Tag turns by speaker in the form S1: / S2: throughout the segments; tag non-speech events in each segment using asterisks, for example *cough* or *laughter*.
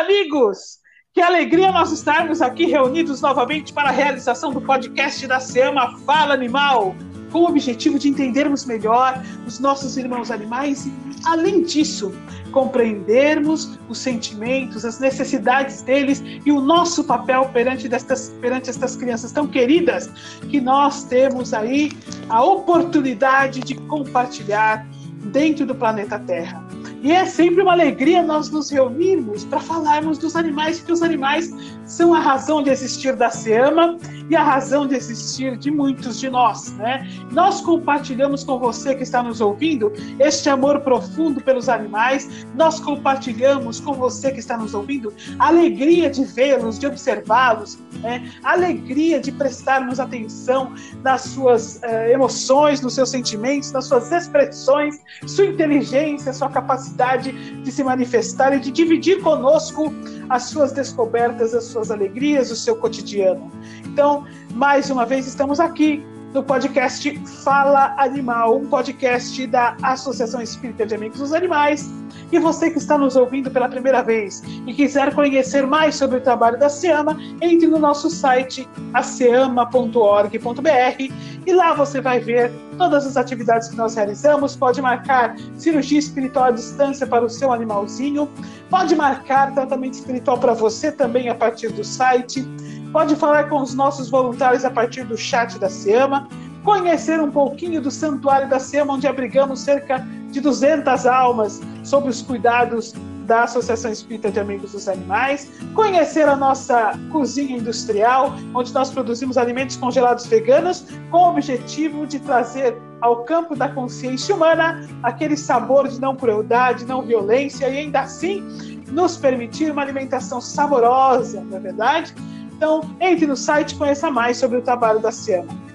S1: Amigos! Que alegria nós estarmos aqui reunidos novamente para a realização do podcast da SEAMA Fala Animal, com o objetivo de entendermos melhor os nossos irmãos animais e, além disso, compreendermos os sentimentos, as necessidades deles e o nosso papel perante, destas, perante estas crianças tão queridas que nós temos aí a oportunidade de compartilhar dentro do planeta Terra. E é sempre uma alegria nós nos reunirmos para falarmos dos animais, porque os animais são a razão de existir da SEAMA e a razão de existir de muitos de nós. Né? Nós compartilhamos com você que está nos ouvindo este amor profundo pelos animais, nós compartilhamos com você que está nos ouvindo a alegria de vê-los, de observá-los, né? a alegria de prestarmos atenção nas suas uh, emoções, nos seus sentimentos, nas suas expressões, sua inteligência, sua capacidade capacidade de se manifestar e de dividir conosco as suas descobertas, as suas alegrias, o seu cotidiano. Então, mais uma vez, estamos aqui no podcast Fala Animal, um podcast da Associação Espírita de Amigos dos Animais. E você que está nos ouvindo pela primeira vez e quiser conhecer mais sobre o trabalho da SEAMA, entre no nosso site aceama.org.br e lá você vai ver todas as atividades que nós realizamos. Pode marcar cirurgia espiritual à distância para o seu animalzinho, pode marcar tratamento espiritual para você também a partir do site. Pode falar com os nossos voluntários a partir do chat da SEAMA, conhecer um pouquinho do Santuário da SEAMA, onde abrigamos cerca de 200 almas sob os cuidados da Associação Espírita de Amigos dos Animais, conhecer a nossa cozinha industrial, onde nós produzimos alimentos congelados veganos, com o objetivo de trazer ao campo da consciência humana aquele sabor de não crueldade, não violência e ainda assim nos permitir uma alimentação saborosa, não é verdade? Então, entre no site e conheça mais sobre o trabalho da SEMA.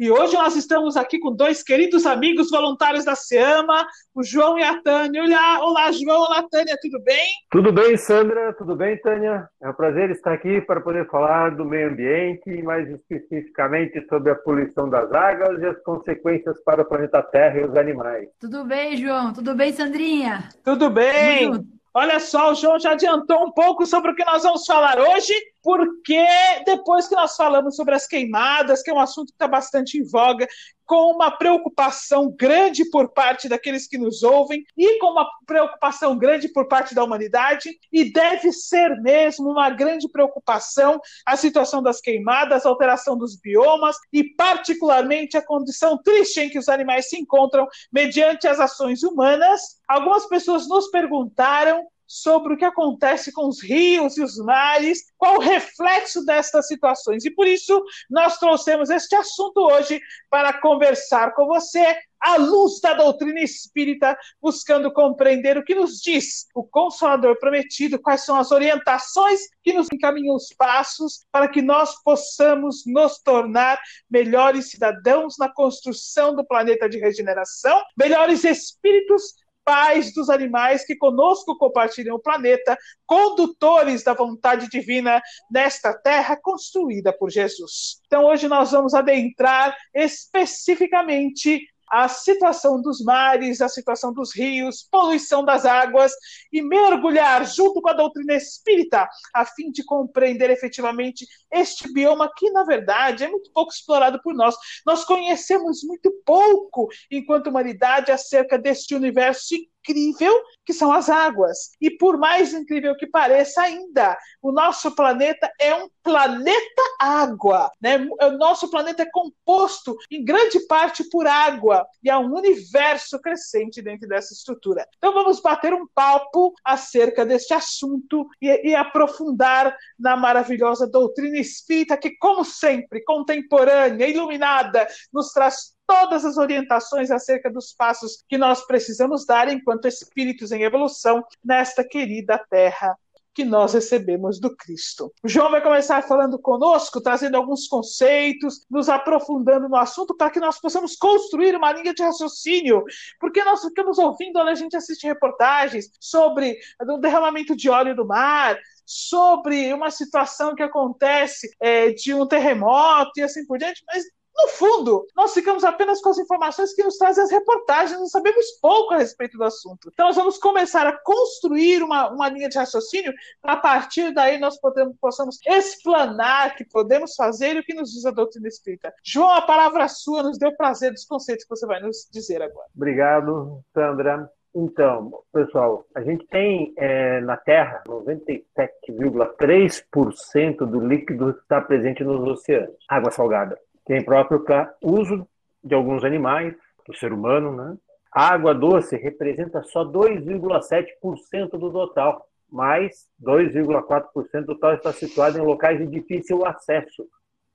S1: E hoje nós estamos aqui com dois queridos amigos voluntários da SEAMA, o João e a Tânia. Olá, olá João, olá Tânia, tudo bem?
S2: Tudo bem, Sandra, tudo bem, Tânia? É um prazer estar aqui para poder falar do meio ambiente, mais especificamente sobre a poluição das águas e as consequências para o planeta Terra e os animais.
S3: Tudo bem, João? Tudo bem, Sandrinha?
S1: Tudo bem. Olha só, o João já adiantou um pouco sobre o que nós vamos falar hoje porque depois que nós falamos sobre as queimadas, que é um assunto que está bastante em voga, com uma preocupação grande por parte daqueles que nos ouvem e com uma preocupação grande por parte da humanidade, e deve ser mesmo uma grande preocupação a situação das queimadas, a alteração dos biomas e, particularmente, a condição triste em que os animais se encontram mediante as ações humanas. Algumas pessoas nos perguntaram sobre o que acontece com os rios e os mares, qual o reflexo destas situações. E por isso nós trouxemos este assunto hoje para conversar com você à luz da doutrina espírita, buscando compreender o que nos diz o Consolador prometido, quais são as orientações que nos encaminham os passos para que nós possamos nos tornar melhores cidadãos na construção do planeta de regeneração, melhores espíritos pais dos animais que conosco compartilham o planeta, condutores da vontade divina nesta terra construída por Jesus. Então, hoje nós vamos adentrar especificamente a situação dos mares, a situação dos rios, poluição das águas e mergulhar junto com a doutrina espírita a fim de compreender efetivamente este bioma que, na verdade, é muito pouco explorado por nós. Nós conhecemos muito pouco, enquanto humanidade, acerca deste universo incrível que são as águas. E por mais incrível que pareça ainda, o nosso planeta é um planeta água, né? O nosso planeta é composto em grande parte por água e há um universo crescente dentro dessa estrutura. Então vamos bater um papo acerca deste assunto e, e aprofundar na maravilhosa doutrina espírita que, como sempre, contemporânea, iluminada, nos traz todas as orientações acerca dos passos que nós precisamos dar enquanto espíritos em evolução nesta querida terra que nós recebemos do Cristo. O João vai começar falando conosco, trazendo alguns conceitos, nos aprofundando no assunto para que nós possamos construir uma linha de raciocínio, porque nós ficamos ouvindo, a gente assiste reportagens sobre o derramamento de óleo do mar, sobre uma situação que acontece é, de um terremoto e assim por diante, mas no fundo, nós ficamos apenas com as informações que nos trazem as reportagens, não sabemos pouco a respeito do assunto. Então, nós vamos começar a construir uma, uma linha de raciocínio, a partir daí nós podemos, possamos explanar que podemos fazer e o que nos diz a doutrina espírita. João, a palavra sua, nos deu prazer dos conceitos que você vai nos dizer agora.
S4: Obrigado, Sandra. Então, pessoal, a gente tem é, na Terra 97,3% do líquido está presente nos oceanos, água salgada que é próprio para uso de alguns animais, do ser humano, né? A água doce representa só 2,7% do total, mas 2,4% do total está situado em locais de difícil acesso,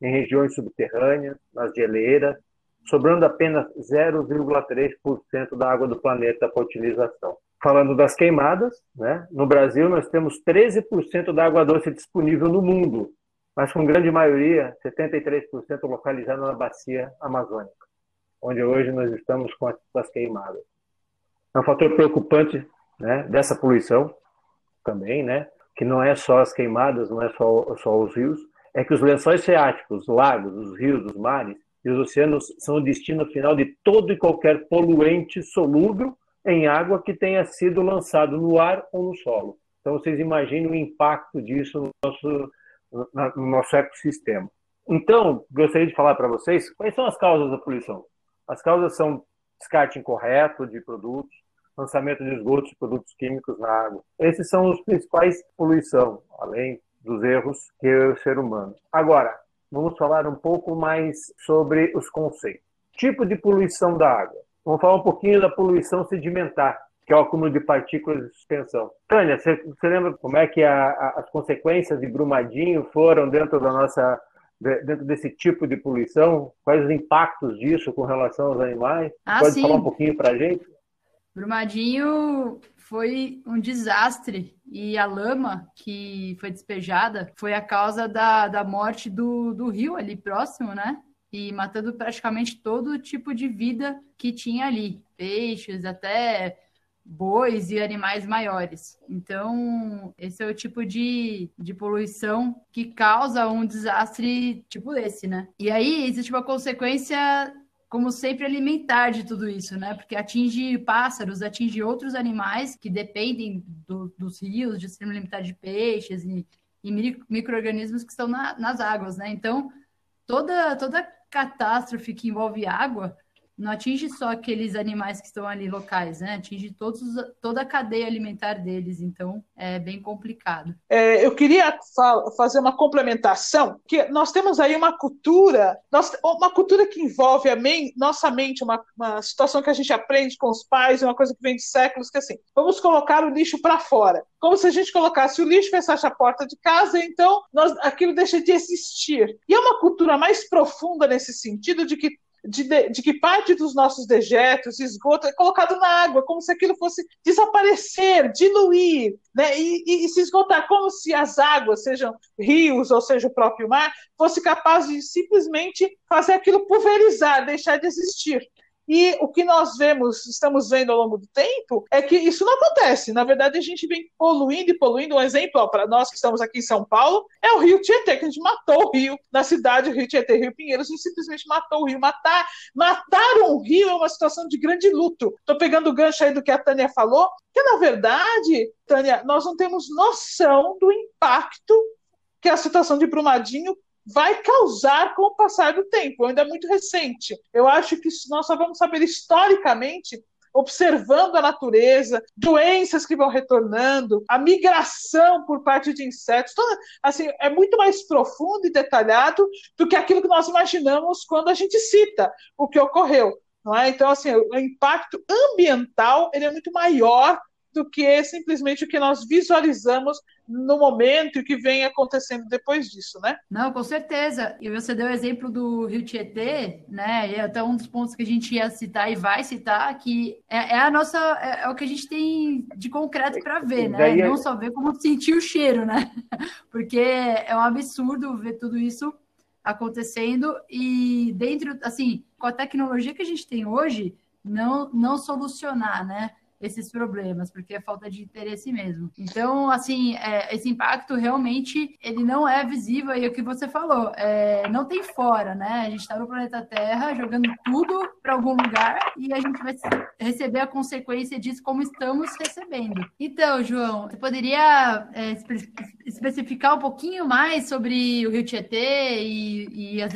S4: em regiões subterrâneas, nas geleiras, sobrando apenas 0,3% da água do planeta para utilização. Falando das queimadas, né? no Brasil nós temos 13% da água doce disponível no mundo, mas com grande maioria, 73% localizada na bacia amazônica, onde hoje nós estamos com as queimadas. É um fator preocupante né, dessa poluição também, né, que não é só as queimadas, não é só, só os rios, é que os lençóis freáticos, os lagos, os rios, os mares e os oceanos são o destino final de todo e qualquer poluente solúvel em água que tenha sido lançado no ar ou no solo. Então vocês imaginem o impacto disso no nosso no nosso ecossistema. Então, gostaria de falar para vocês quais são as causas da poluição. As causas são descarte incorreto de produtos, lançamento de esgotos de produtos químicos na água. Esses são os principais poluição, além dos erros que é o ser humano. Agora, vamos falar um pouco mais sobre os conceitos. Tipo de poluição da água. Vamos falar um pouquinho da poluição sedimentar que é o acúmulo de partículas de suspensão. Tânia, você, você lembra como é que a, a, as consequências de Brumadinho foram dentro da nossa dentro desse tipo de poluição? Quais os impactos disso com relação aos animais?
S3: Ah,
S4: Pode
S3: sim.
S4: falar um pouquinho para a gente?
S3: Brumadinho foi um desastre e a lama que foi despejada foi a causa da, da morte do, do rio ali próximo, né? E matando praticamente todo tipo de vida que tinha ali. Peixes, até bois e animais maiores. Então, esse é o tipo de, de poluição que causa um desastre tipo esse, né? E aí existe uma consequência, como sempre, alimentar de tudo isso, né? Porque atinge pássaros, atinge outros animais que dependem do, dos rios, de sistema alimentar de peixes e, e micro-organismos que estão na, nas águas, né? Então, toda, toda catástrofe que envolve água não atinge só aqueles animais que estão ali locais, né? Atinge todos, toda a cadeia alimentar deles, então é bem complicado.
S1: É, eu queria fa fazer uma complementação, que nós temos aí uma cultura, nós, uma cultura que envolve a men nossa mente, uma, uma situação que a gente aprende com os pais, uma coisa que vem de séculos, que é assim, vamos colocar o lixo para fora. Como se a gente colocasse o lixo, fechasse a porta de casa, então nós, aquilo deixa de existir. E é uma cultura mais profunda nesse sentido de que de, de, que parte dos nossos dejetos, esgoto, é colocado na água, como se aquilo fosse desaparecer, diluir, né? E, e, e, se esgotar, como se as águas, sejam rios ou seja o próprio mar, fosse capaz de simplesmente fazer aquilo pulverizar, deixar de existir. E o que nós vemos, estamos vendo ao longo do tempo, é que isso não acontece. Na verdade, a gente vem poluindo e poluindo. Um exemplo para nós que estamos aqui em São Paulo é o Rio Tietê, que a gente matou o rio na cidade, o Rio Tietê, Rio Pinheiros, a gente simplesmente matou o rio. Matar, matar um rio é uma situação de grande luto. Estou pegando o gancho aí do que a Tânia falou, que na verdade, Tânia, nós não temos noção do impacto que a situação de Brumadinho vai causar com o passar do tempo, ainda é muito recente. Eu acho que nós só vamos saber historicamente observando a natureza, doenças que vão retornando, a migração por parte de insetos, toda, assim, é muito mais profundo e detalhado do que aquilo que nós imaginamos quando a gente cita o que ocorreu. Não é? Então, assim, o impacto ambiental ele é muito maior do que simplesmente o que nós visualizamos no momento e o que vem acontecendo depois disso, né?
S3: Não, com certeza. E você deu o exemplo do Rio Tietê, né? E é até um dos pontos que a gente ia citar e vai citar, que é, é a nossa, é, é, o que a gente tem de concreto para ver, né? Não só ver como sentir o cheiro, né? *laughs* Porque é um absurdo ver tudo isso acontecendo e dentro, assim, com a tecnologia que a gente tem hoje, não, não solucionar, né? Esses problemas, porque é falta de interesse mesmo. Então, assim, é, esse impacto realmente ele não é visível, e é o que você falou, é, não tem fora, né? A gente está no planeta Terra jogando tudo para algum lugar e a gente vai receber a consequência disso como estamos recebendo. Então, João, você poderia é, especificar um pouquinho mais sobre o Rio Tietê e, e as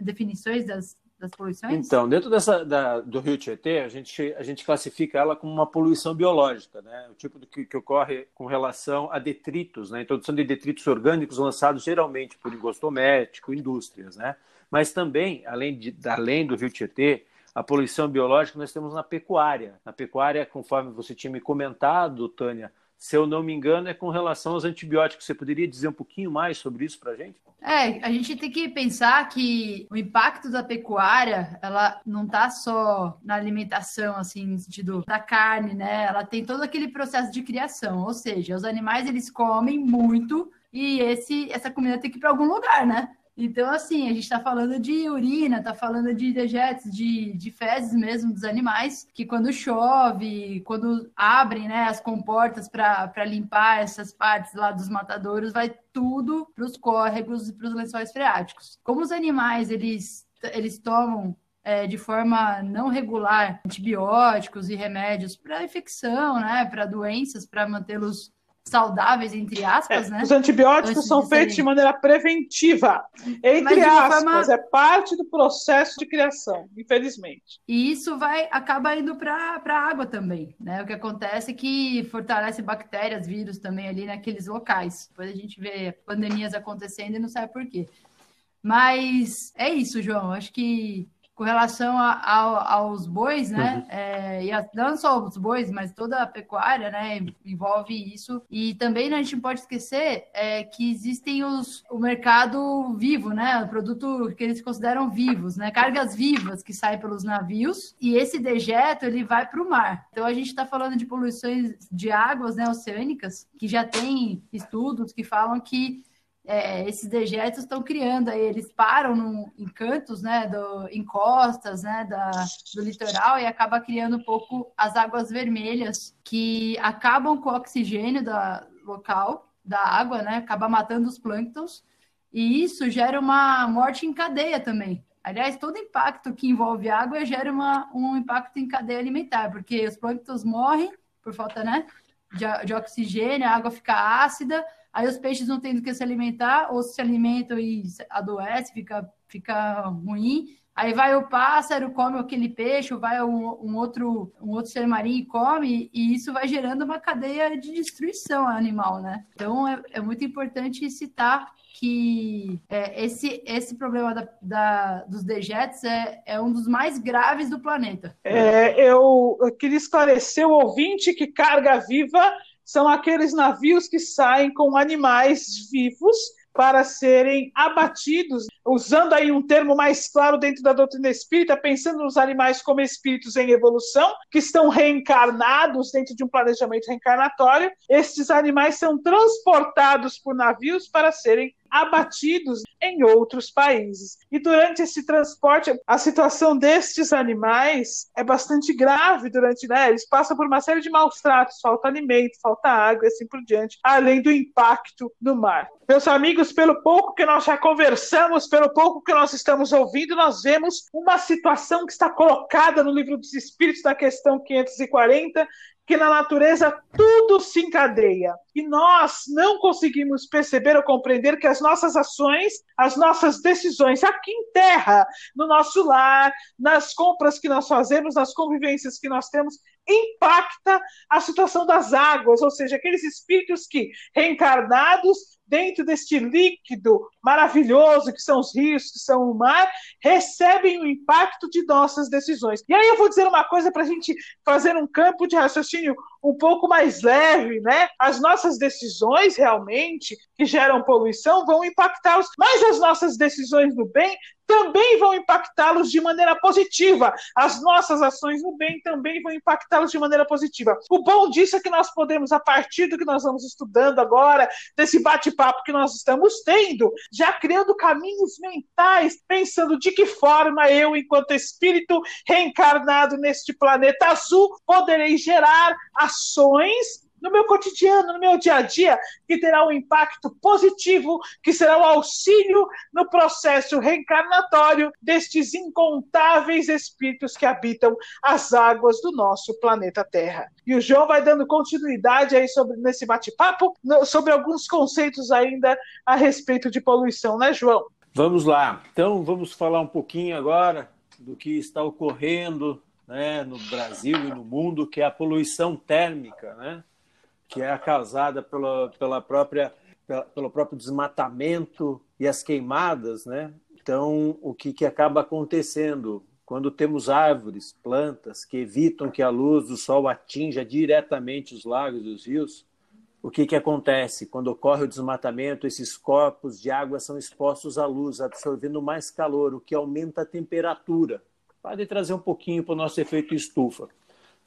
S3: definições das, das poluições?
S4: Então, dentro dessa, da, do rio Tietê, a gente, a gente classifica ela como uma poluição biológica, né? o tipo que, que ocorre com relação a detritos, né? introdução de detritos orgânicos lançados geralmente por engosto doméstico, indústrias. Né? Mas também, além, de, além do rio Tietê, a poluição biológica nós temos na pecuária. Na pecuária, conforme você tinha me comentado, Tânia, se eu não me engano, é com relação aos antibióticos. Você poderia dizer um pouquinho mais sobre isso para a gente?
S3: É, a gente tem que pensar que o impacto da pecuária, ela não está só na alimentação, assim, no sentido da carne, né? Ela tem todo aquele processo de criação, ou seja, os animais eles comem muito e esse, essa comida tem que ir para algum lugar, né? Então, assim, a gente está falando de urina, está falando de dejetos, de, de fezes mesmo dos animais, que quando chove, quando abrem né, as comportas para limpar essas partes lá dos matadouros, vai tudo para os córregos e para os lençóis freáticos. Como os animais, eles, eles tomam é, de forma não regular antibióticos e remédios para infecção, né, para doenças, para mantê-los saudáveis, entre aspas, é, né?
S1: Os antibióticos são de feitos de maneira preventiva, entre aspas, forma... é parte do processo de criação, infelizmente.
S3: E isso vai acaba indo para a água também, né? O que acontece é que fortalece bactérias, vírus também ali naqueles locais. Depois a gente vê pandemias acontecendo e não sabe por quê. Mas é isso, João. Acho que com relação a, a, aos bois, né? Uhum. É, e a, não só os bois, mas toda a pecuária, né? Envolve isso. E também né, a gente não pode esquecer é, que existem os, o mercado vivo, né? O produto que eles consideram vivos, né? Cargas vivas que saem pelos navios. E esse dejeto ele vai para o mar. Então a gente está falando de poluições de águas né, oceânicas, que já tem estudos que falam que é, esses dejetos estão criando aí, eles param no, em cantos, né, do, em costas, né, da, do litoral e acaba criando um pouco as águas vermelhas que acabam com o oxigênio da local da água, né, acaba matando os plânctons e isso gera uma morte em cadeia também. Aliás, todo impacto que envolve água gera uma, um impacto em cadeia alimentar, porque os plânctons morrem por falta, né, de, de oxigênio, a água fica ácida, Aí os peixes não têm do que se alimentar, ou se alimentam e adoece, fica, fica ruim. Aí vai o pássaro, come aquele peixe, ou vai um, um, outro, um outro ser marinho e come, e isso vai gerando uma cadeia de destruição animal, né? Então é, é muito importante citar que é, esse, esse problema da, da, dos dejetos é, é um dos mais graves do planeta.
S1: É, eu, eu queria esclarecer o ouvinte que carga viva são aqueles navios que saem com animais vivos para serem abatidos, usando aí um termo mais claro dentro da doutrina espírita, pensando nos animais como espíritos em evolução, que estão reencarnados dentro de um planejamento reencarnatório. Estes animais são transportados por navios para serem abatidos em outros países. E durante esse transporte, a situação destes animais é bastante grave durante, né? Eles passam por uma série de maus tratos, falta alimento, falta água e assim por diante, além do impacto no mar. Meus amigos, pelo pouco que nós já conversamos, pelo pouco que nós estamos ouvindo, nós vemos uma situação que está colocada no livro dos Espíritos, na questão 540, que na natureza tudo se encadeia. E nós não conseguimos perceber ou compreender que as nossas ações, as nossas decisões aqui em terra, no nosso lar, nas compras que nós fazemos, nas convivências que nós temos, impacta a situação das águas, ou seja, aqueles espíritos que reencarnados dentro deste líquido maravilhoso que são os rios, que são o mar, recebem o impacto de nossas decisões. E aí eu vou dizer uma coisa para a gente fazer um campo de raciocínio um pouco mais leve, né? As nossas decisões realmente que geram poluição vão impactar os, mas as nossas decisões do bem também vão impactá-los de maneira positiva. As nossas ações no bem também vão impactá-los de maneira positiva. O bom disso é que nós podemos, a partir do que nós vamos estudando agora, desse bate-papo que nós estamos tendo, já criando caminhos mentais, pensando de que forma eu, enquanto espírito reencarnado neste planeta azul, poderei gerar ações no meu cotidiano, no meu dia a dia, que terá um impacto positivo, que será o um auxílio no processo reencarnatório destes incontáveis espíritos que habitam as águas do nosso planeta Terra. E o João vai dando continuidade aí sobre nesse bate-papo sobre alguns conceitos ainda a respeito de poluição, né, João?
S4: Vamos lá. Então, vamos falar um pouquinho agora do que está ocorrendo né, no Brasil e no mundo, que é a poluição térmica, né? que é causada pela, pela própria, pela, pelo próprio desmatamento e as queimadas, né? Então, o que, que acaba acontecendo? Quando temos árvores, plantas que evitam que a luz do sol atinja diretamente os lagos e os rios, o que, que acontece? Quando ocorre o desmatamento, esses corpos de água são expostos à luz, absorvendo mais calor, o que aumenta a temperatura. Pode trazer um pouquinho para o nosso efeito estufa.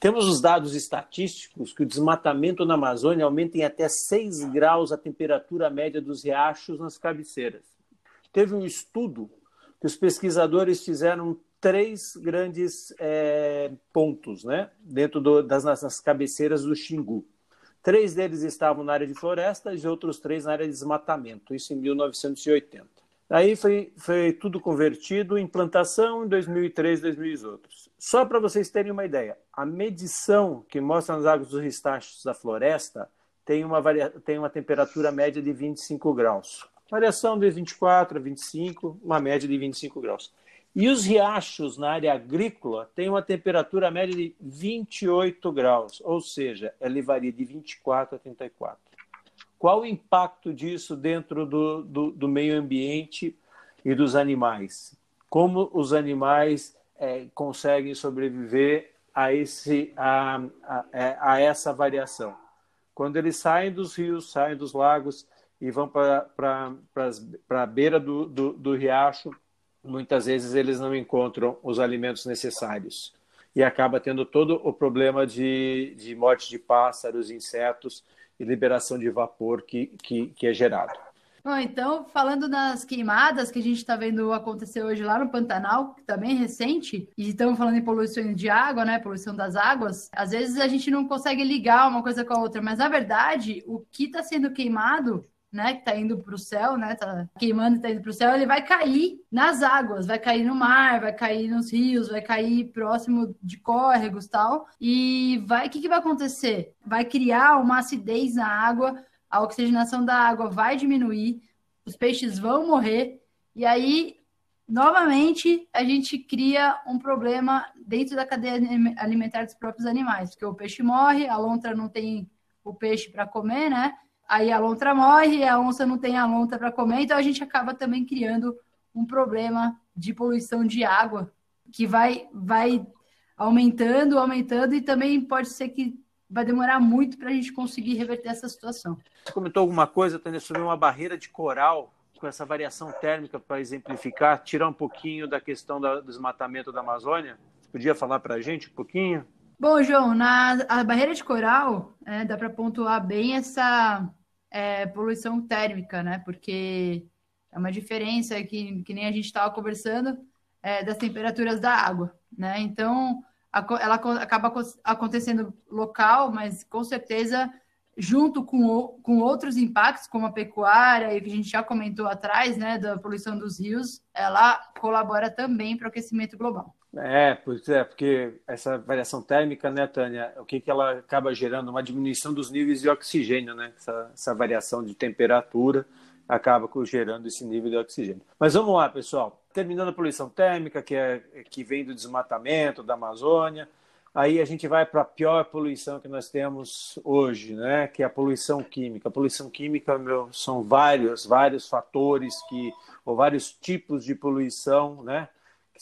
S4: Temos os dados estatísticos que o desmatamento na Amazônia aumenta em até 6 graus a temperatura média dos riachos nas cabeceiras. Teve um estudo que os pesquisadores fizeram três grandes é, pontos né, dentro do, das, das cabeceiras do Xingu. Três deles estavam na área de florestas e outros três na área de desmatamento, isso em 1980. Aí foi, foi tudo convertido em plantação em 2003, 2008. Só para vocês terem uma ideia, a medição que mostra nas águas dos ristachos da floresta tem uma, varia... tem uma temperatura média de 25 graus. Variação de 24 a 25, uma média de 25 graus. E os riachos na área agrícola têm uma temperatura média de 28 graus, ou seja, ela varia de 24 a 34. Qual o impacto disso dentro do, do, do meio ambiente e dos animais? Como os animais é, conseguem sobreviver a, esse, a, a, é, a, essa variação. Quando eles saem dos rios, saem dos lagos e vão para a beira do, do, do riacho, muitas vezes eles não encontram os alimentos necessários e acaba tendo todo o problema de, de morte de pássaros, insetos e liberação de vapor que, que, que é gerado.
S3: Bom, então, falando das queimadas que a gente está vendo acontecer hoje lá no Pantanal, que também tá recente, e estamos falando em poluição de água, né? Poluição das águas, às vezes a gente não consegue ligar uma coisa com a outra, mas na verdade, o que está sendo queimado né, que está indo para o céu, né, tá queimando e está indo para o céu, ele vai cair nas águas, vai cair no mar, vai cair nos rios, vai cair próximo de córregos tal, e vai, o que, que vai acontecer? Vai criar uma acidez na água, a oxigenação da água vai diminuir, os peixes vão morrer, e aí, novamente, a gente cria um problema dentro da cadeia alimentar dos próprios animais, porque o peixe morre, a lontra não tem o peixe para comer, né? Aí a lontra morre, a onça não tem a lontra para comer, então a gente acaba também criando um problema de poluição de água que vai, vai aumentando, aumentando, e também pode ser que vai demorar muito para a gente conseguir reverter essa situação.
S4: Você comentou alguma coisa, Tânia, sobre uma barreira de coral com essa variação térmica para exemplificar, tirar um pouquinho da questão do desmatamento da Amazônia? Você podia falar para a gente um pouquinho?
S3: Bom, João, na a barreira de coral, é, dá para pontuar bem essa é, poluição térmica, né? Porque é uma diferença que, que nem a gente estava conversando é, das temperaturas da água, né? Então, ela acaba acontecendo local, mas com certeza junto com, com outros impactos, como a pecuária, e que a gente já comentou atrás, né, da poluição dos rios, ela colabora também para o aquecimento global.
S4: É, pois é, porque essa variação térmica, né, Tânia, o que, que ela acaba gerando? Uma diminuição dos níveis de oxigênio, né? Essa, essa variação de temperatura acaba gerando esse nível de oxigênio. Mas vamos lá, pessoal terminando a poluição térmica, que, é, que vem do desmatamento da Amazônia. Aí a gente vai para a pior poluição que nós temos hoje, né? que é a poluição química. A poluição química meu, são vários, vários fatores que, ou vários tipos de poluição, né?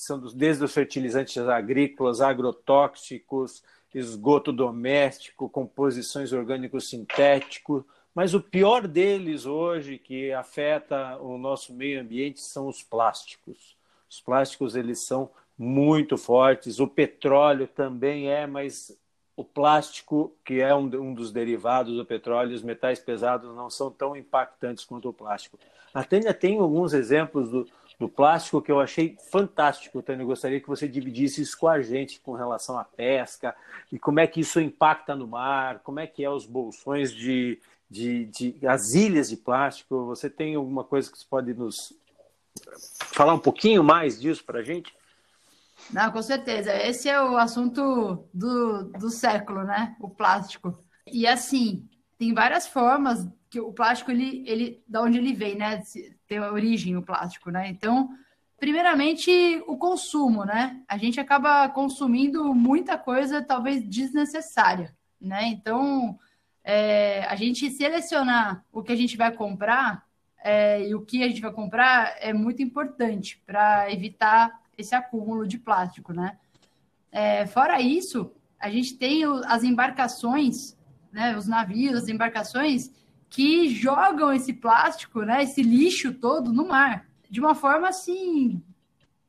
S4: Que são dos, desde os fertilizantes agrícolas, agrotóxicos, esgoto doméstico, composições orgânicos sintéticos, mas o pior deles hoje, que afeta o nosso meio ambiente, são os plásticos. Os plásticos eles são muito fortes. O petróleo também é, mas o plástico, que é um, um dos derivados do petróleo, os metais pesados não são tão impactantes quanto o plástico. A Tânia tem alguns exemplos do, do plástico que eu achei fantástico, Tânia. Gostaria que você dividisse isso com a gente com relação à pesca e como é que isso impacta no mar, como é que é os bolsões de, de, de as ilhas de plástico. Você tem alguma coisa que você pode nos falar um pouquinho mais disso para a gente?
S3: Não, com certeza. Esse é o assunto do, do século, né? O plástico. E assim, tem várias formas que o plástico, ele, ele, da onde ele vem, né? Tem a origem o plástico, né? Então, primeiramente, o consumo, né? A gente acaba consumindo muita coisa, talvez desnecessária, né? Então, é, a gente selecionar o que a gente vai comprar é, e o que a gente vai comprar é muito importante para evitar esse acúmulo de plástico, né? É, fora isso, a gente tem as embarcações, né, os navios, as embarcações que jogam esse plástico, né, esse lixo todo no mar, de uma forma assim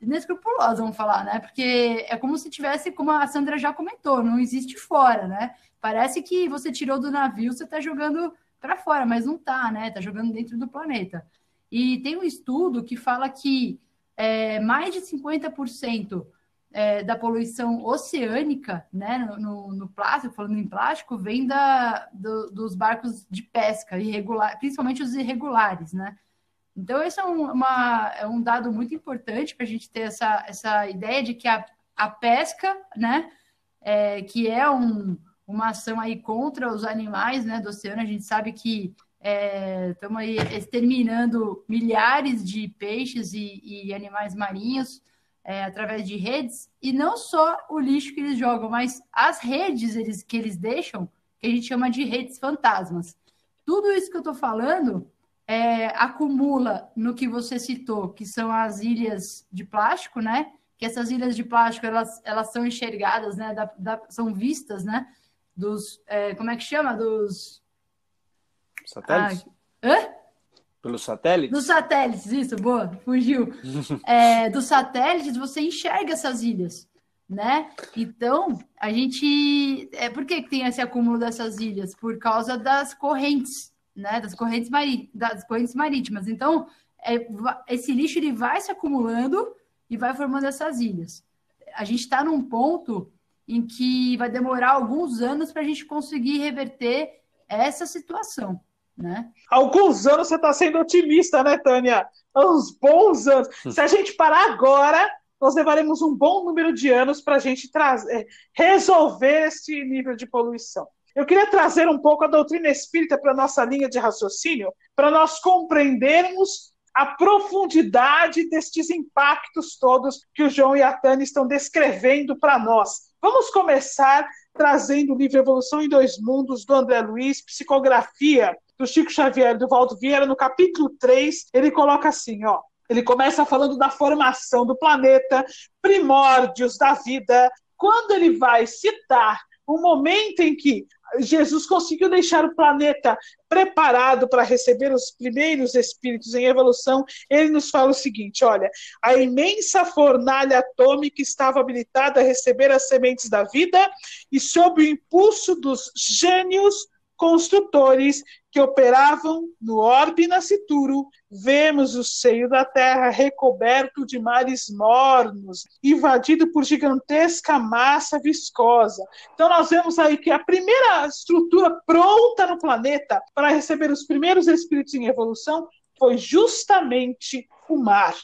S3: inescrupulosa, vamos falar, né? Porque é como se tivesse, como a Sandra já comentou, não existe fora, né? Parece que você tirou do navio, você está jogando para fora, mas não tá, né? Tá jogando dentro do planeta. E tem um estudo que fala que é, mais de 50% é, da poluição oceânica, né, no, no, plástico, falando em plástico, vem da, do, dos barcos de pesca, irregular, principalmente os irregulares, né? Então, esse é um, uma, é um dado muito importante para a gente ter essa, essa ideia de que a, a pesca, né, é, que é um, uma ação aí contra os animais né, do oceano, a gente sabe que Estamos é, aí exterminando milhares de peixes e, e animais marinhos é, através de redes, e não só o lixo que eles jogam, mas as redes eles, que eles deixam, que a gente chama de redes fantasmas. Tudo isso que eu estou falando é, acumula no que você citou, que são as ilhas de plástico, né? Que essas ilhas de plástico elas, elas são enxergadas, né? Da, da, são vistas, né? Dos é, como é que chama? Dos
S4: Satélites?
S3: Ah, hã?
S4: Pelos satélites?
S3: Dos satélites, isso, boa, fugiu. *laughs* é, dos satélites, você enxerga essas ilhas, né? Então, a gente. É, por que, que tem esse acúmulo dessas ilhas? Por causa das correntes, né? Das correntes, mari... das correntes marítimas. Então, é, esse lixo ele vai se acumulando e vai formando essas ilhas. A gente está num ponto em que vai demorar alguns anos para a gente conseguir reverter essa situação né?
S1: Alguns anos você está sendo otimista, né, Tânia? Uns bons anos. Se a gente parar agora, nós levaremos um bom número de anos para a gente trazer, é, resolver esse nível de poluição. Eu queria trazer um pouco a doutrina espírita para a nossa linha de raciocínio, para nós compreendermos a profundidade destes impactos todos que o João e a Tânia estão descrevendo para nós. Vamos começar trazendo o livro Evolução em Dois Mundos, do André Luiz, psicografia do Chico Xavier, do Valdo Vieira, no capítulo 3, ele coloca assim, ó, ele começa falando da formação do planeta, primórdios da vida, quando ele vai citar o momento em que Jesus conseguiu deixar o planeta preparado para receber os primeiros espíritos em evolução, ele nos fala o seguinte: olha, a imensa fornalha atômica estava habilitada a receber as sementes da vida, e sob o impulso dos gênios construtores que operavam no orbe nascituro, vemos o seio da terra recoberto de mares mornos, invadido por gigantesca massa viscosa. Então nós vemos aí que a primeira estrutura pronta no planeta para receber os primeiros espíritos em evolução foi justamente o mar.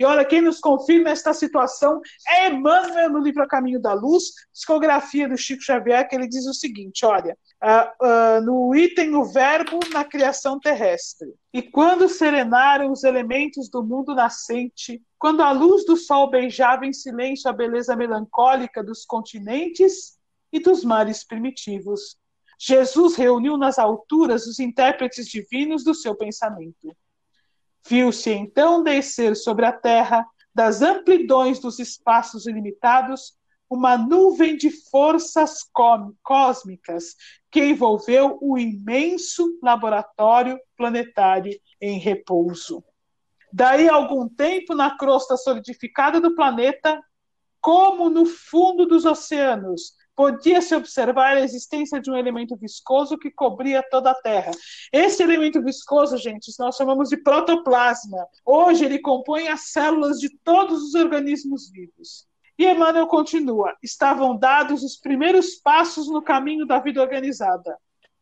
S1: E olha, quem nos confirma esta situação é Emmanuel no livro A Caminho da Luz, psicografia do Chico Xavier, que ele diz o seguinte: olha, uh, uh, no item o verbo na criação terrestre. E quando serenaram os elementos do mundo nascente, quando a luz do sol beijava em silêncio a beleza melancólica dos continentes e dos mares primitivos, Jesus reuniu nas alturas os intérpretes divinos do seu pensamento Viu-se então descer sobre a terra, das amplidões dos espaços ilimitados, uma nuvem de forças cósmicas que envolveu o imenso laboratório planetário em repouso. Daí algum tempo, na crosta solidificada do planeta, como no fundo dos oceanos, podia-se observar a existência de um elemento viscoso que cobria toda a Terra. Esse elemento viscoso, gente, nós chamamos de protoplasma. Hoje ele compõe as células de todos os organismos vivos. E Emmanuel continua: estavam dados os primeiros passos no caminho da vida organizada.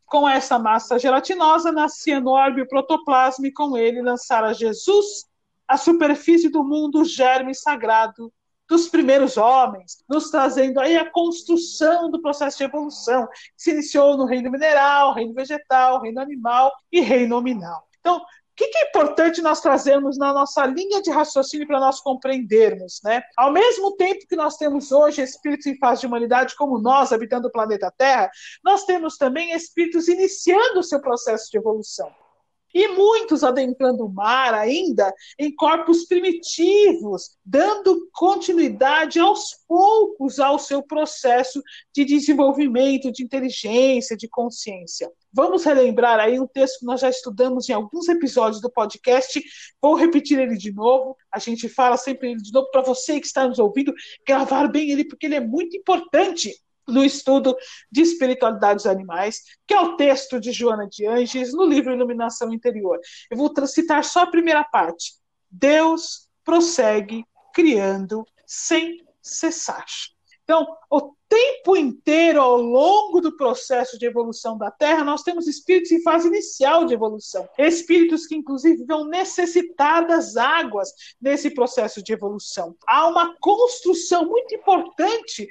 S1: Com essa massa gelatinosa nascia enorme o protoplasma e com ele lançara Jesus à superfície do mundo o germe sagrado dos primeiros homens, nos trazendo aí a construção do processo de evolução, que se iniciou no reino mineral, reino vegetal, reino animal e reino nominal. Então, o que, é importante nós trazermos na nossa linha de raciocínio para nós compreendermos, né? Ao mesmo tempo que nós temos hoje espíritos em fase de humanidade como nós, habitando o planeta Terra, nós temos também espíritos iniciando o seu processo de evolução e muitos adentrando o mar ainda em corpos primitivos, dando continuidade aos poucos ao seu processo de desenvolvimento, de inteligência, de consciência. Vamos relembrar aí um texto que nós já estudamos em alguns episódios do podcast. Vou repetir ele de novo. A gente fala sempre ele de novo para você que está nos ouvindo gravar bem ele porque ele é muito importante no estudo de espiritualidade dos animais, que é o texto de Joana de Anges, no livro Iluminação Interior. Eu vou citar só a primeira parte. Deus prossegue criando sem cessar. Então, o tempo inteiro, ao longo do processo de evolução da Terra, nós temos espíritos em fase inicial de evolução. Espíritos que, inclusive, vão necessitar das águas nesse processo de evolução. Há uma construção muito importante.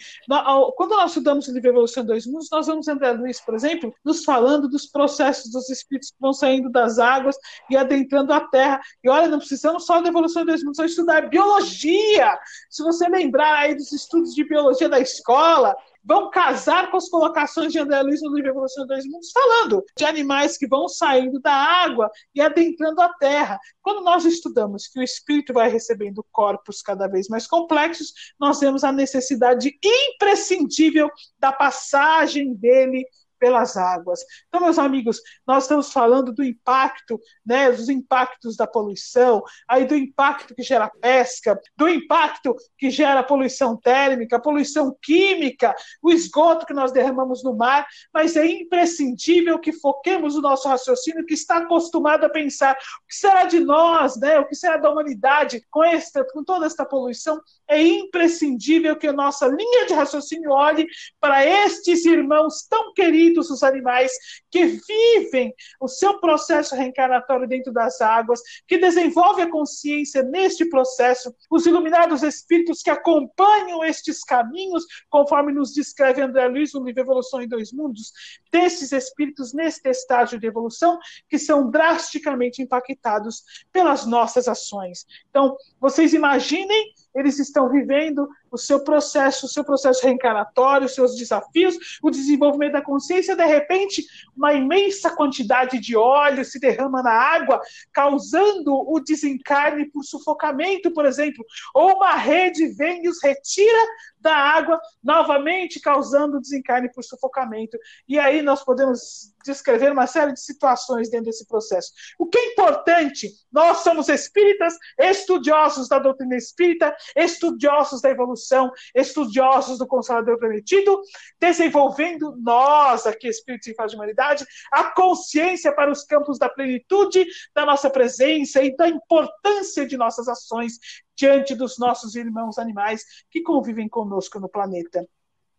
S1: Quando nós estudamos o livro Evolução dos Mundos, nós vamos André Luiz, por exemplo, nos falando dos processos dos espíritos que vão saindo das águas e adentrando a Terra. E olha, não precisamos só da Evolução dos Mundos, vamos estudar biologia. Se você lembrar aí dos estudos de biologia da escola, vão casar com as colocações de André Luiz no livro Evolução dos Mundos, falando de animais que vão saindo da água e adentrando a terra. Quando nós estudamos que o espírito vai recebendo corpos cada vez mais complexos, nós vemos a necessidade imprescindível da passagem dele pelas águas. Então, meus amigos, nós estamos falando do impacto, né, dos impactos da poluição, aí do impacto que gera pesca, do impacto que gera poluição térmica, poluição química, o esgoto que nós derramamos no mar, mas é imprescindível que foquemos o nosso raciocínio que está acostumado a pensar o que será de nós, né, o que será da humanidade com esta, com toda esta poluição, é imprescindível que a nossa linha de raciocínio olhe para estes irmãos tão queridos os animais que vivem o seu processo reencarnatório dentro das águas, que desenvolvem a consciência neste processo, os iluminados espíritos que acompanham estes caminhos, conforme nos descreve André Luiz no livro Evolução em Dois Mundos, desses espíritos neste estágio de evolução que são drasticamente impactados pelas nossas ações. Então, vocês imaginem, eles estão vivendo o seu processo, o seu processo reencarnatório, os seus desafios, o desenvolvimento da consciência, de repente, uma imensa quantidade de óleo se derrama na água, causando o desencarne por sufocamento, por exemplo, ou uma rede vem e os retira da água, novamente causando desencarne por sufocamento. E aí nós podemos descrever uma série de situações dentro desse processo. O que é importante, nós somos espíritas, estudiosos da doutrina espírita, estudiosos da evolução, estudiosos do Consolador Prometido, desenvolvendo nós, aqui, espíritos em fase de humanidade, a consciência para os campos da plenitude da nossa presença e da importância de nossas ações diante dos nossos irmãos animais que convivem conosco no planeta.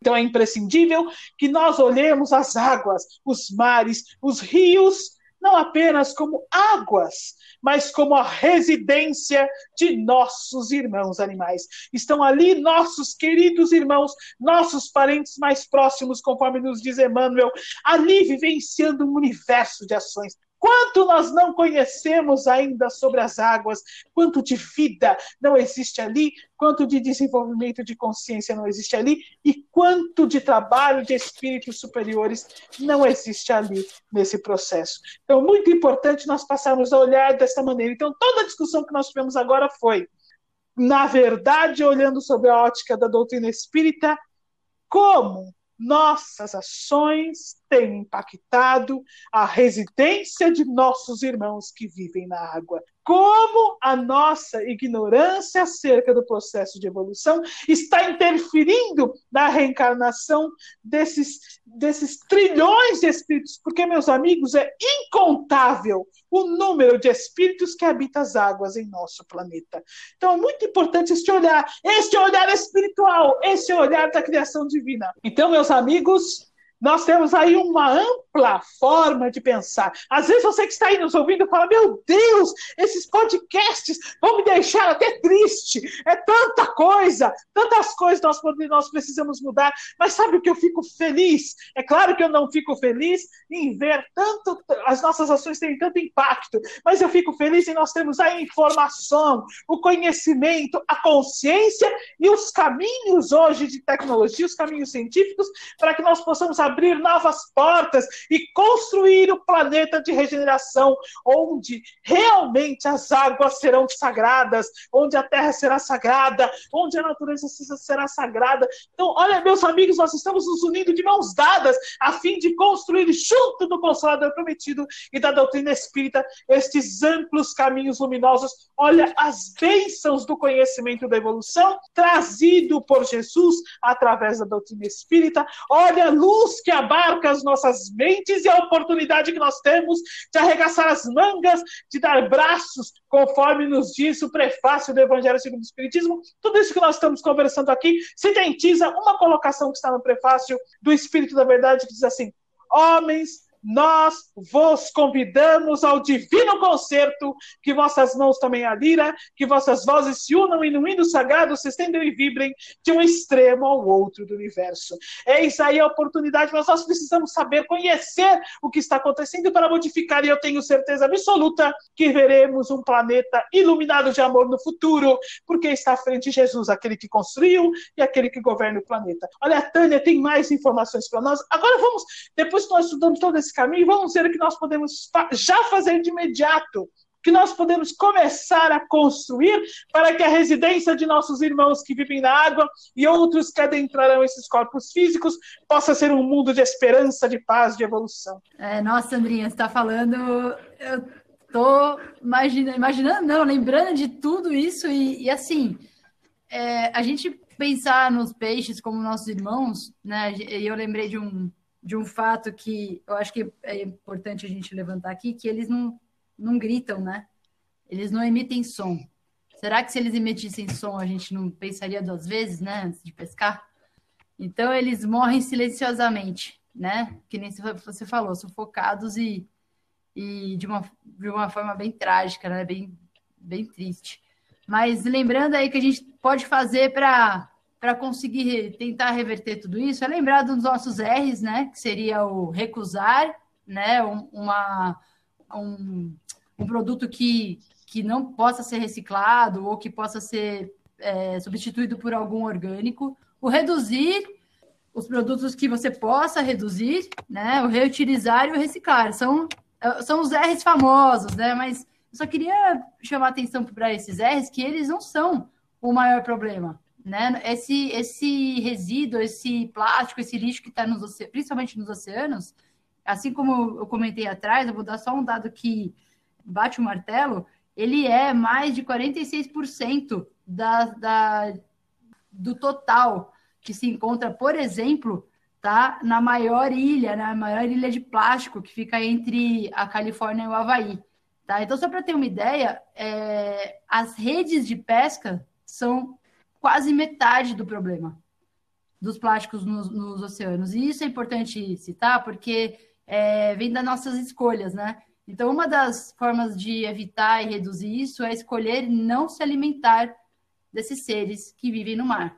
S1: Então é imprescindível que nós olhemos as águas, os mares, os rios, não apenas como águas, mas como a residência de nossos irmãos animais. Estão ali nossos queridos irmãos, nossos parentes mais próximos, conforme nos diz Emmanuel, ali vivenciando um universo de ações. Quanto nós não conhecemos ainda sobre as águas, quanto de vida não existe ali, quanto de desenvolvimento de consciência não existe ali, e quanto de trabalho de espíritos superiores não existe ali nesse processo. Então, muito importante nós passarmos a olhar dessa maneira. Então, toda a discussão que nós tivemos agora foi, na verdade, olhando sobre a ótica da doutrina espírita, como nossas ações têm impactado a residência de nossos irmãos que vivem na água. Como a nossa ignorância acerca do processo de evolução está interferindo na reencarnação desses, desses trilhões de espíritos, porque, meus amigos, é incontável o número de espíritos que habitam as águas em nosso planeta. Então é muito importante este olhar, este olhar espiritual, este olhar da criação divina. Então, meus amigos, nós temos aí uma ampla forma de pensar. Às vezes você que está aí nos ouvindo fala: Meu Deus, esses podcasts vão me deixar até triste. É tanta coisa, tantas coisas nós, nós precisamos mudar. Mas sabe o que eu fico feliz? É claro que eu não fico feliz em ver tanto, as nossas ações terem tanto impacto, mas eu fico feliz em nós termos a informação, o conhecimento, a consciência e os caminhos hoje de tecnologia, os caminhos científicos, para que nós possamos abrir abrir novas portas e construir o planeta de regeneração, onde realmente as águas serão sagradas, onde a terra será sagrada, onde a natureza será sagrada. Então, olha, meus amigos, nós estamos nos unindo de mãos dadas a fim de construir junto do Consolador Prometido e da doutrina espírita estes amplos caminhos luminosos. Olha as bênçãos do conhecimento da evolução trazido por Jesus através da doutrina espírita. Olha a luz que abarca as nossas mentes e a oportunidade que nós temos de arregaçar as mangas, de dar braços, conforme nos diz o prefácio do Evangelho segundo o Espiritismo. Tudo isso que nós estamos conversando aqui sintetiza uma colocação que está no prefácio do Espírito da Verdade, que diz assim: Homens nós vos convidamos ao divino concerto, que vossas mãos tomem a lira, que vossas vozes se unam e no hino sagrado se estendam e vibrem de um extremo ao outro do universo. Eis aí a oportunidade, mas nós precisamos saber, conhecer o que está acontecendo para modificar, e eu tenho certeza absoluta que veremos um planeta iluminado de amor no futuro, porque está à frente Jesus, aquele que construiu e aquele que governa o planeta. Olha, Tânia tem mais informações para nós. Agora vamos, depois que nós estudamos todo esse caminho, vamos ver o que nós podemos já fazer de imediato, que nós podemos começar a construir para que a residência de nossos irmãos que vivem na água e outros que adentrarão esses corpos físicos possa ser um mundo de esperança, de paz, de evolução.
S3: É, nossa, Andrinha, você está falando. Eu tô imaginando, imaginando, não, lembrando de tudo isso e, e assim, é, a gente pensar nos peixes como nossos irmãos, né? E eu lembrei de um de um fato que eu acho que é importante a gente levantar aqui, que eles não, não gritam, né? Eles não emitem som. Será que se eles emitissem som, a gente não pensaria duas vezes, né, antes de pescar? Então, eles morrem silenciosamente, né? Que nem você falou, sufocados e, e de, uma, de uma forma bem trágica, né? Bem, bem triste. Mas lembrando aí que a gente pode fazer para para conseguir tentar reverter tudo isso é lembrar dos nossos R's, né? Que seria o recusar, né? Um, uma, um, um produto que, que não possa ser reciclado ou que possa ser é, substituído por algum orgânico. O reduzir os produtos que você possa reduzir, né? O reutilizar e o reciclar. São, são os R's famosos, né? Mas eu só queria chamar atenção para esses R's que eles não são o maior problema né? Esse, esse resíduo, esse plástico, esse lixo que está nos principalmente nos oceanos, assim como eu comentei atrás, eu vou dar só um dado que bate o martelo, ele é mais de 46% da, da, do total que se encontra, por exemplo, tá na maior ilha, na maior ilha de plástico que fica entre a Califórnia e o Havaí. Tá? Então, só para ter uma ideia, é, as redes de pesca são quase metade do problema dos plásticos nos, nos oceanos. E isso é importante citar porque é, vem das nossas escolhas, né? Então, uma das formas de evitar e reduzir isso é escolher não se alimentar desses seres que vivem no mar.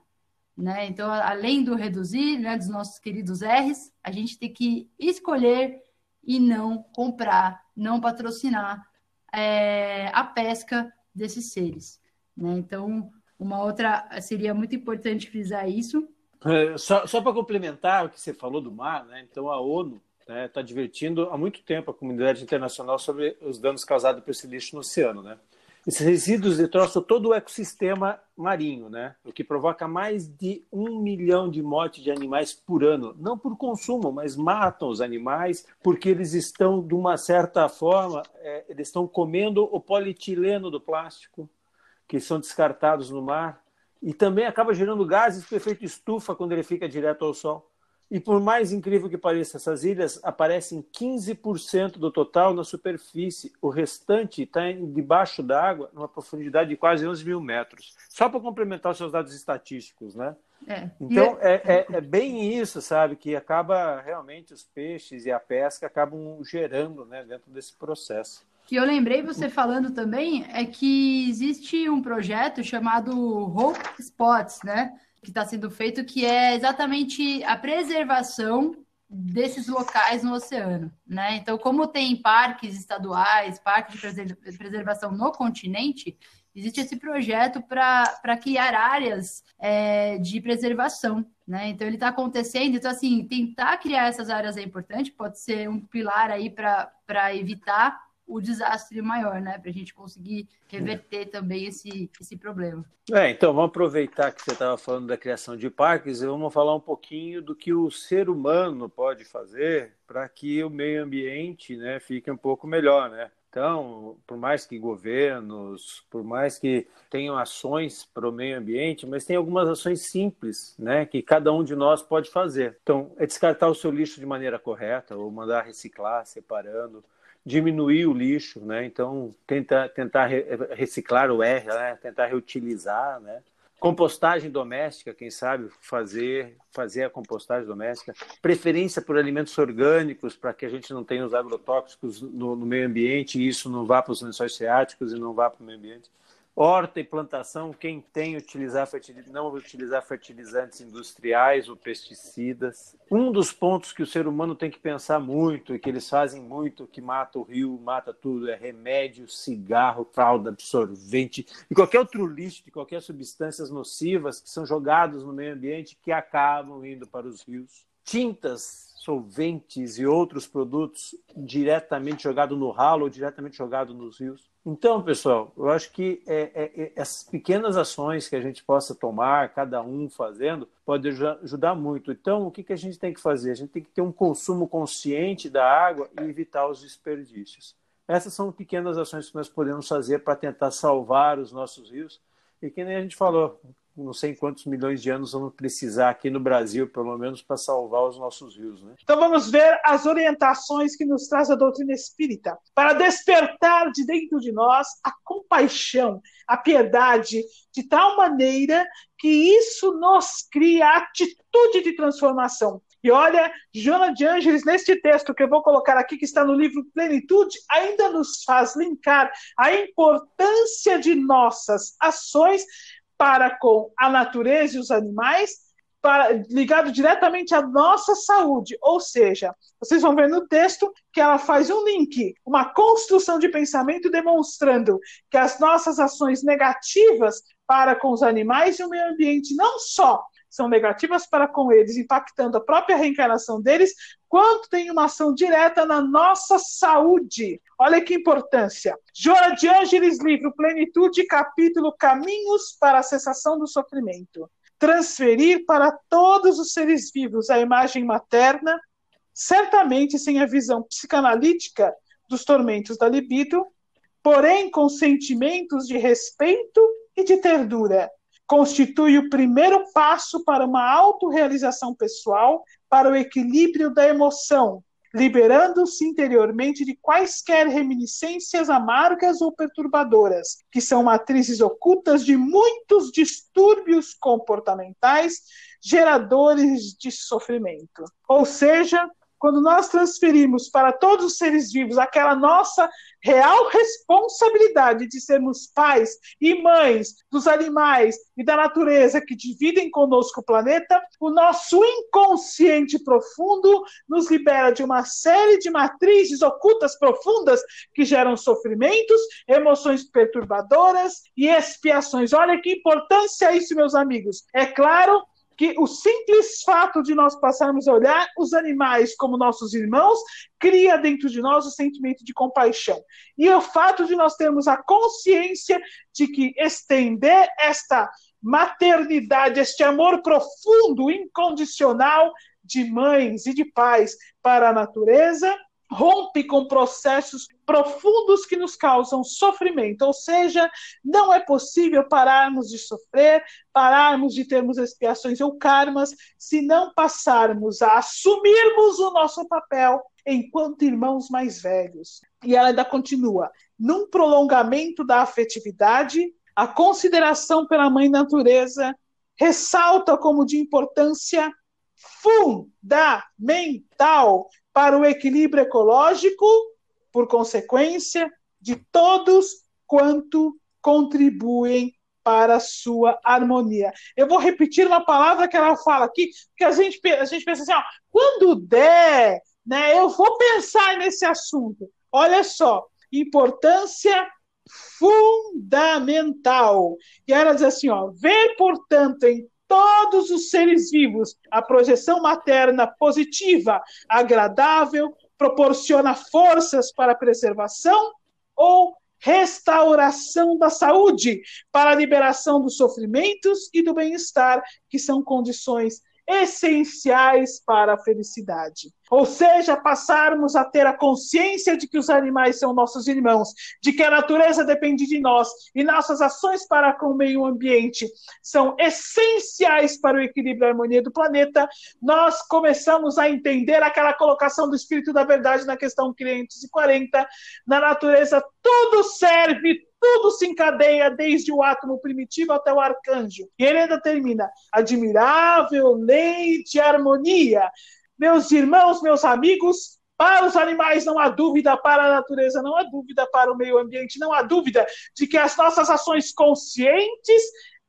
S3: Né? Então, além do reduzir, né, dos nossos queridos R's, a gente tem que escolher e não comprar, não patrocinar é, a pesca desses seres. Né? Então, uma outra seria muito importante frisar isso.
S4: É, só só para complementar o que você falou do mar, né? então a ONU está né, tá advertindo há muito tempo a comunidade internacional sobre os danos causados por esse lixo no oceano. Né? Esses resíduos destroçam todo o ecossistema marinho, né? o que provoca mais de um milhão de mortes de animais por ano. Não por consumo, mas matam os animais porque eles estão, de uma certa forma, é, eles estão comendo o polietileno do plástico, que são descartados no mar, e também acaba gerando gases por efeito estufa quando ele fica direto ao sol. E por mais incrível que pareça, essas ilhas aparecem 15% do total na superfície. O restante está debaixo d'água, numa profundidade de quase 11 mil metros. Só para complementar os seus dados estatísticos, né? É. Então, é, é, é, bem isso, sabe? Que acaba realmente os peixes e a pesca acabam gerando né, dentro desse processo.
S3: Que eu lembrei você falando também é que existe um projeto chamado Hope Spots, né? que está sendo feito, que é exatamente a preservação desses locais no oceano, né? Então, como tem parques estaduais, parques de preservação no continente, existe esse projeto para criar áreas é, de preservação, né? Então, ele está acontecendo. Então, assim, tentar criar essas áreas é importante, pode ser um pilar aí para evitar o desastre maior, né? Para a gente conseguir reverter também esse, esse problema.
S4: É, então vamos aproveitar que você estava falando da criação de parques e vamos falar um pouquinho do que o ser humano pode fazer para que o meio ambiente né, fique um pouco melhor, né? Então, por mais que governos, por mais que tenham ações para o meio ambiente, mas tem algumas ações simples, né, que cada um de nós pode fazer. Então, é descartar o seu lixo de maneira correta, ou mandar reciclar, separando, diminuir o lixo, né? Então, tenta, tentar reciclar o R, né? tentar reutilizar, né? Compostagem doméstica, quem sabe fazer fazer a compostagem doméstica, preferência por alimentos orgânicos para que a gente não tenha os agrotóxicos no, no meio ambiente e isso não vá para os lençóis freáticos e não vá para o meio ambiente. Horta e plantação, quem tem utilizar não utilizar fertilizantes industriais ou pesticidas. Um dos pontos que o ser humano tem que pensar muito e que eles fazem muito, que mata o rio, mata tudo, é remédio, cigarro, fralda, absorvente e qualquer outro lixo de qualquer substâncias nocivas que são jogados no meio ambiente que acabam indo para os rios. Tintas solventes e outros produtos diretamente jogados no ralo ou diretamente jogados nos rios. Então, pessoal, eu acho que é, é, é, essas pequenas ações que a gente possa tomar, cada um fazendo, pode ajudar muito. Então, o que, que a gente tem que fazer? A gente tem que ter um consumo consciente da água e evitar os desperdícios. Essas são pequenas ações que nós podemos fazer para tentar salvar os nossos rios. E que nem a gente falou, não sei quantos milhões de anos vamos precisar aqui no Brasil, pelo menos, para salvar os nossos rios. Né?
S1: Então vamos ver as orientações que nos traz a doutrina espírita para despertar de dentro de nós a compaixão, a piedade, de tal maneira que isso nos cria atitude de transformação. E olha, Joana de Ângeles, neste texto que eu vou colocar aqui, que está no livro Plenitude, ainda nos faz linkar a importância de nossas ações para com a natureza e os animais, para, ligado diretamente à nossa saúde. Ou seja, vocês vão ver no texto que ela faz um link, uma construção de pensamento demonstrando que as nossas ações negativas para com os animais e o meio ambiente não só são negativas para com eles, impactando a própria reencarnação deles, quanto tem uma ação direta na nossa saúde. Olha que importância. Jora de Ângeles, livro Plenitude, capítulo Caminhos para a Cessação do Sofrimento. Transferir para todos os seres vivos a imagem materna, certamente sem a visão psicanalítica dos tormentos da libido, porém com sentimentos de respeito e de ternura, constitui o primeiro passo para uma autorrealização pessoal, para o equilíbrio da emoção, liberando-se interiormente de quaisquer reminiscências amargas ou perturbadoras, que são matrizes ocultas de muitos distúrbios comportamentais geradores de sofrimento. Ou seja, quando nós transferimos para todos os seres vivos aquela nossa real responsabilidade de sermos pais e mães dos animais e da natureza que dividem conosco o planeta, o nosso inconsciente profundo nos libera de uma série de matrizes ocultas profundas que geram sofrimentos, emoções perturbadoras e expiações. Olha que importância isso, meus amigos. É claro que o simples fato de nós passarmos a olhar os animais como nossos irmãos cria dentro de nós o sentimento de compaixão. E o fato de nós termos a consciência de que estender esta maternidade, este amor profundo, incondicional de mães e de pais para a natureza, rompe com processos profundos que nos causam sofrimento, ou seja, não é possível pararmos de sofrer, pararmos de termos expiações ou karmas, se não passarmos a assumirmos o nosso papel enquanto irmãos mais velhos. E ela ainda continua: num prolongamento da afetividade, a consideração pela mãe natureza ressalta como de importância fundamental para o equilíbrio ecológico, por consequência, de todos quanto contribuem para a sua harmonia. Eu vou repetir uma palavra que ela fala aqui, que a gente, a gente pensa assim, ó, quando der, né, eu vou pensar nesse assunto. Olha só, importância fundamental. E ela diz assim, ó, ver, portanto, em todos os seres vivos. A projeção materna positiva, agradável, proporciona forças para preservação ou restauração da saúde, para a liberação dos sofrimentos e do bem-estar, que são condições essenciais para a felicidade. Ou seja, passarmos a ter a consciência de que os animais são nossos irmãos, de que a natureza depende de nós e nossas ações para com o meio ambiente são essenciais para o equilíbrio e harmonia do planeta, nós começamos a entender aquela colocação do Espírito da Verdade na questão 540. Na natureza, tudo serve, tudo se encadeia desde o átomo primitivo até o arcanjo. E ele ainda termina: admirável lei de harmonia. Meus irmãos, meus amigos, para os animais não há dúvida, para a natureza não há dúvida, para o meio ambiente não há dúvida de que as nossas ações conscientes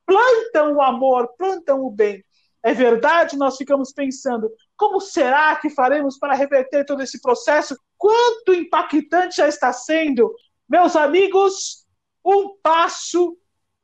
S1: plantam o amor, plantam o bem. É verdade, nós ficamos pensando, como será que faremos para reverter todo esse processo? Quanto impactante já está sendo? Meus amigos, um passo,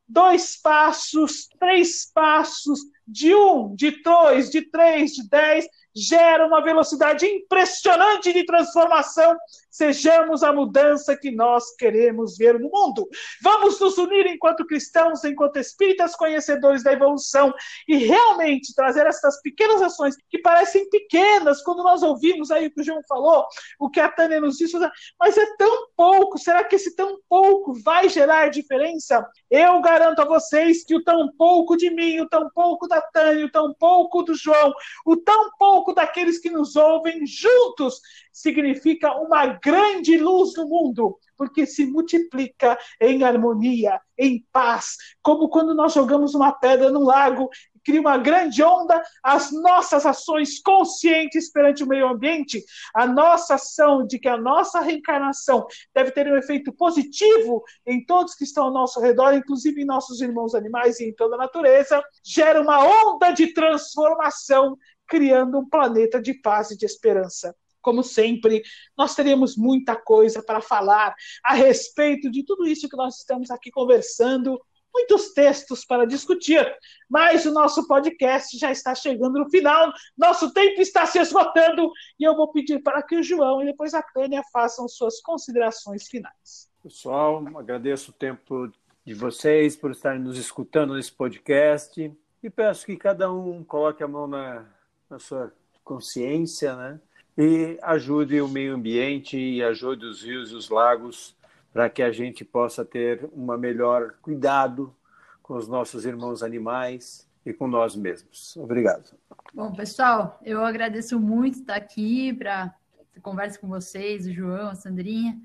S1: dois passos, três passos, de um, de dois, de três, de dez, gera uma velocidade impressionante de transformação. Sejamos a mudança que nós queremos ver no mundo. Vamos nos unir enquanto cristãos, enquanto espíritas conhecedores da evolução e realmente trazer essas pequenas ações que parecem pequenas quando nós ouvimos aí o que o João falou, o que a Tânia nos disse, mas é tão pouco. Será que esse tão pouco vai gerar diferença? Eu garanto a vocês que o tão pouco de mim, o tão pouco da Tânia, o tão pouco do João, o tão pouco daqueles que nos ouvem juntos significa uma grande luz no mundo, porque se multiplica em harmonia, em paz, como quando nós jogamos uma pedra no lago cria uma grande onda, as nossas ações conscientes perante o meio ambiente, a nossa ação de que a nossa reencarnação deve ter um efeito positivo em todos que estão ao nosso redor, inclusive em nossos irmãos animais e em toda a natureza, gera uma onda de transformação criando um planeta de paz e de esperança. Como sempre, nós teremos muita coisa para falar a respeito de tudo isso que nós estamos aqui conversando, muitos textos para discutir, mas o nosso podcast já está chegando no final, nosso tempo está se esgotando e eu vou pedir para que o João e depois a Tânia façam suas considerações finais.
S4: Pessoal, agradeço o tempo de vocês por estarem nos escutando nesse podcast e peço que cada um coloque a mão na, na sua consciência, né? E ajude o meio ambiente e ajude os rios e os lagos para que a gente possa ter um melhor cuidado com os nossos irmãos animais e com nós mesmos. Obrigado.
S3: Bom, pessoal, eu agradeço muito estar aqui para conversa com vocês, o João, a Sandrinha,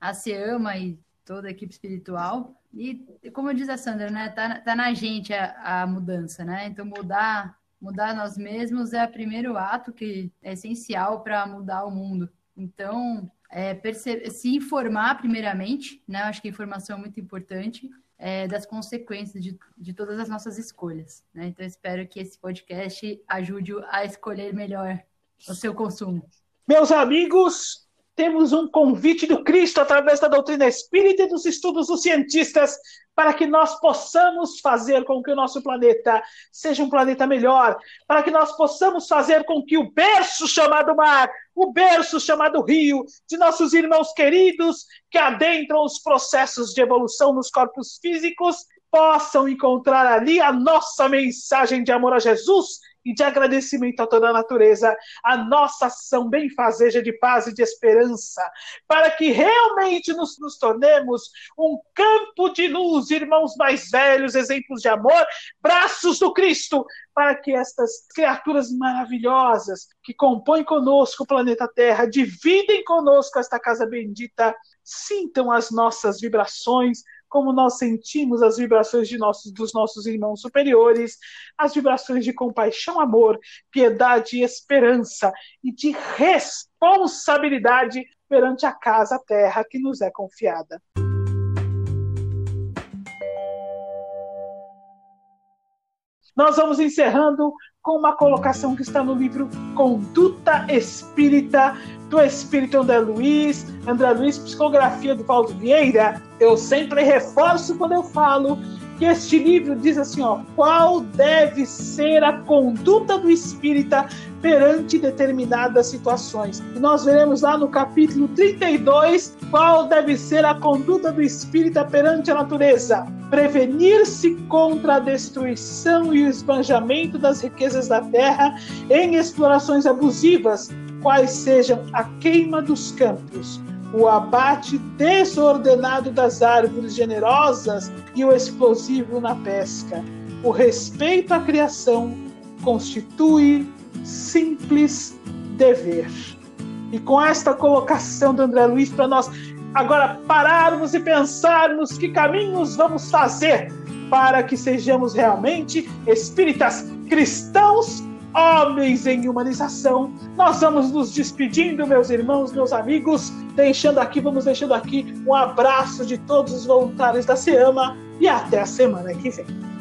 S3: a Seama e toda a equipe espiritual. E, como diz a Sandra, né, tá, tá na gente a, a mudança, né? Então, mudar mudar nós mesmos é o primeiro ato que é essencial para mudar o mundo. Então, é, se informar primeiramente, né? Eu acho que a informação é muito importante é, das consequências de, de todas as nossas escolhas. Né? Então, espero que esse podcast ajude a escolher melhor o seu consumo.
S1: Meus amigos, temos um convite do Cristo através da doutrina espírita e dos estudos dos cientistas para que nós possamos fazer com que o nosso planeta seja um planeta melhor, para que nós possamos fazer com que o berço chamado mar, o berço chamado rio, de nossos irmãos queridos que adentram os processos de evolução nos corpos físicos, possam encontrar ali a nossa mensagem de amor a Jesus e de agradecimento a toda a natureza, a nossa ação benfazeja de paz e de esperança, para que realmente nos, nos tornemos um campo de luz, irmãos mais velhos, exemplos de amor, braços do Cristo, para que estas criaturas maravilhosas que compõem conosco o planeta Terra, dividem conosco esta casa bendita, sintam as nossas vibrações, como nós sentimos as vibrações de nossos, dos nossos irmãos superiores, as vibrações de compaixão, amor, piedade e esperança, e de responsabilidade perante a casa, terra que nos é confiada. Nós vamos encerrando com uma colocação que está no livro Conduta Espírita, do Espírito André Luiz, André Luiz, Psicografia do Paulo Vieira, eu sempre reforço quando eu falo que este livro diz assim, ó, qual deve ser a conduta do espírita perante determinadas situações. E nós veremos lá no capítulo 32 qual deve ser a conduta do espírita perante a natureza. Prevenir-se contra a destruição e o esbanjamento das riquezas da terra em explorações abusivas, quais sejam a queima dos campos, o abate desordenado das árvores generosas e o explosivo na pesca. O respeito à criação constitui simples dever. E com esta colocação do André Luiz para nós agora pararmos e pensarmos que caminhos vamos fazer para que sejamos realmente espíritas cristãos homens em humanização. Nós vamos nos despedindo, meus irmãos, meus amigos, deixando aqui, vamos deixando aqui um abraço de todos os voluntários da SEAMA e até a semana que vem.